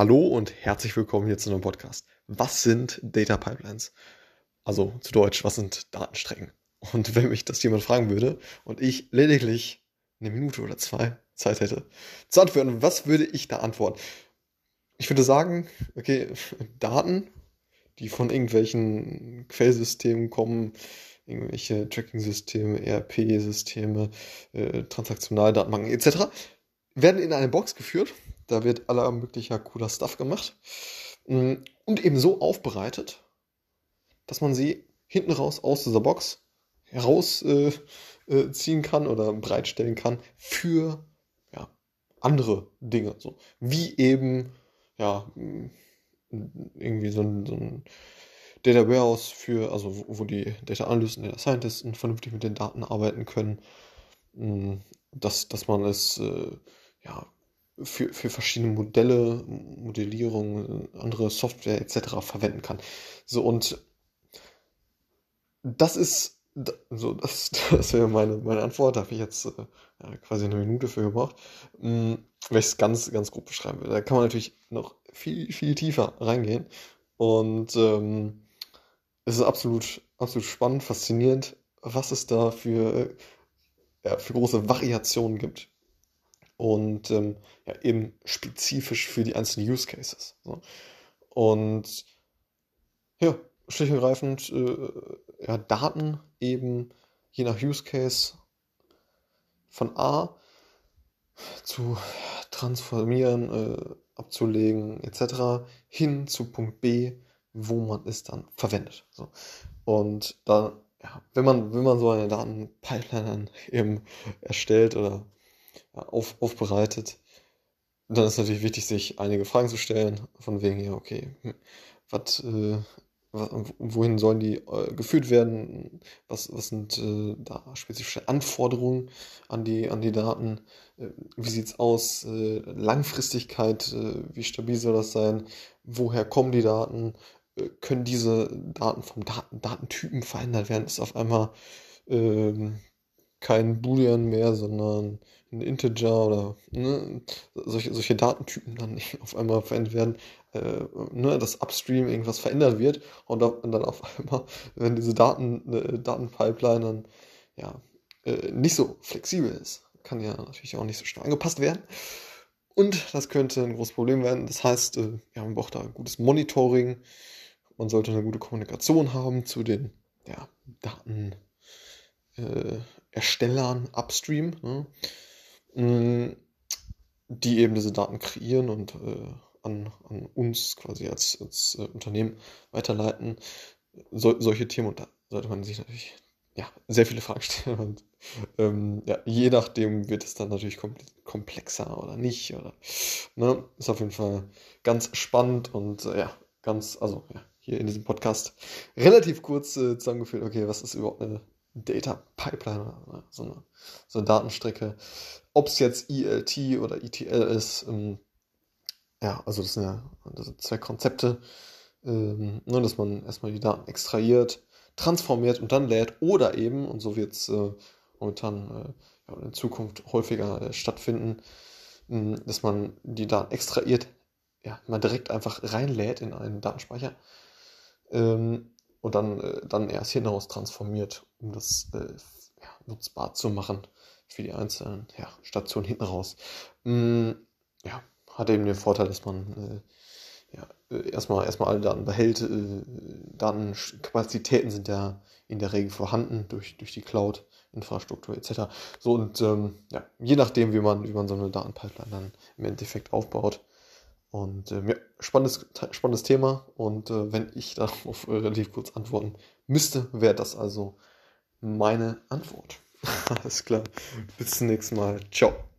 Hallo und herzlich willkommen hier zu einem Podcast. Was sind Data Pipelines? Also zu Deutsch, was sind Datenstrecken? Und wenn mich das jemand fragen würde und ich lediglich eine Minute oder zwei Zeit hätte zu antworten, was würde ich da antworten? Ich würde sagen, okay, Daten, die von irgendwelchen Quellsystemen kommen, irgendwelche Tracking-Systeme, ERP-Systeme, äh, Transaktionaldatenbanken etc., werden in eine Box geführt da wird aller möglicher cooler Stuff gemacht. Mm, und eben so aufbereitet, dass man sie hinten raus aus dieser Box herausziehen äh, äh, kann oder bereitstellen kann für ja, andere Dinge. So. Wie eben, ja, mm, irgendwie so ein, so ein Data Warehouse für, also wo die Data Analysten, Data Scientisten vernünftig mit den Daten arbeiten können, mm, dass, dass man es äh, ja, für, für verschiedene Modelle, Modellierung, andere Software etc. verwenden kann. So und das ist so, das, das wäre meine, meine Antwort. Da habe ich jetzt äh, quasi eine Minute für gebraucht. Hm, wenn ich es ganz, ganz grob beschreiben will. Da kann man natürlich noch viel, viel tiefer reingehen. Und ähm, es ist absolut, absolut spannend, faszinierend, was es da für, ja, für große Variationen gibt und ähm, ja, eben spezifisch für die einzelnen Use Cases. So. Und ja, schlicht und ergreifend äh, ja, Daten eben je nach Use Case von A zu transformieren, äh, abzulegen etc. hin zu Punkt B, wo man es dann verwendet. So. Und dann, ja, wenn man, wenn man so eine Datenpipeline eben erstellt oder auf, aufbereitet. dann ist natürlich wichtig, sich einige Fragen zu stellen, von wegen, ja, okay, hm, was, äh, wohin sollen die äh, geführt werden? Was, was sind äh, da spezifische Anforderungen an die, an die Daten? Äh, wie sieht es aus? Äh, Langfristigkeit, äh, wie stabil soll das sein? Woher kommen die Daten? können diese Daten vom Daten, Datentypen verändert werden? Ist auf einmal ähm, kein Boolean mehr, sondern ein Integer oder ne, solche, solche Datentypen dann auf einmal verändert werden, äh, ne, dass Upstream irgendwas verändert wird und, dann auf einmal, wenn diese Daten, äh, Datenpipeline dann ja, äh, nicht so flexibel ist, kann ja natürlich auch nicht so schnell angepasst werden. Und das könnte ein großes Problem werden. Das heißt, äh, ja, man braucht da ein gutes Monitoring. Man sollte eine gute Kommunikation haben zu den ja, Daten, äh, Erstellern upstream, ne, mm, die eben diese Daten kreieren und äh, an, an uns quasi als, als äh, Unternehmen weiterleiten. So, solche Themen, und da sollte man sich natürlich ja, sehr viele Fragen stellen. Und ähm, ja, je nachdem wird es dann natürlich komplexer oder nicht. Oder, ne? Ist auf jeden Fall ganz spannend und äh, ja, ganz, also ja, hier in diesem Podcast relativ kurz äh, zusammengeführt, okay, was ist überhaupt eine Data Pipeline, so eine, so eine Datenstrecke. Ob es jetzt ELT oder ETL ist, ähm, ja, also das sind ja das sind zwei Konzepte, ähm, nur dass man erstmal die Daten extrahiert, transformiert und dann lädt oder eben, und so wird es äh, momentan äh, ja, in Zukunft häufiger äh, stattfinden, äh, dass man die Daten extrahiert, ja, mal direkt einfach reinlädt in einen Datenspeicher. Ähm, und dann, äh, dann erst hinaus transformiert, um das äh, ja, nutzbar zu machen für die einzelnen ja, Stationen hinten raus. Mm, ja, hat eben den Vorteil, dass man äh, ja, äh, erstmal, erstmal alle Daten behält. Äh, Datenkapazitäten sind ja in der Regel vorhanden durch, durch die Cloud. Infrastruktur etc. So und ähm, ja, je nachdem, wie man, wie man so eine Datenpipeline dann im Endeffekt aufbaut, und äh, ja, spannendes, spannendes Thema. Und äh, wenn ich darauf relativ kurz antworten müsste, wäre das also meine Antwort. Alles klar. Bis zum nächsten Mal. Ciao.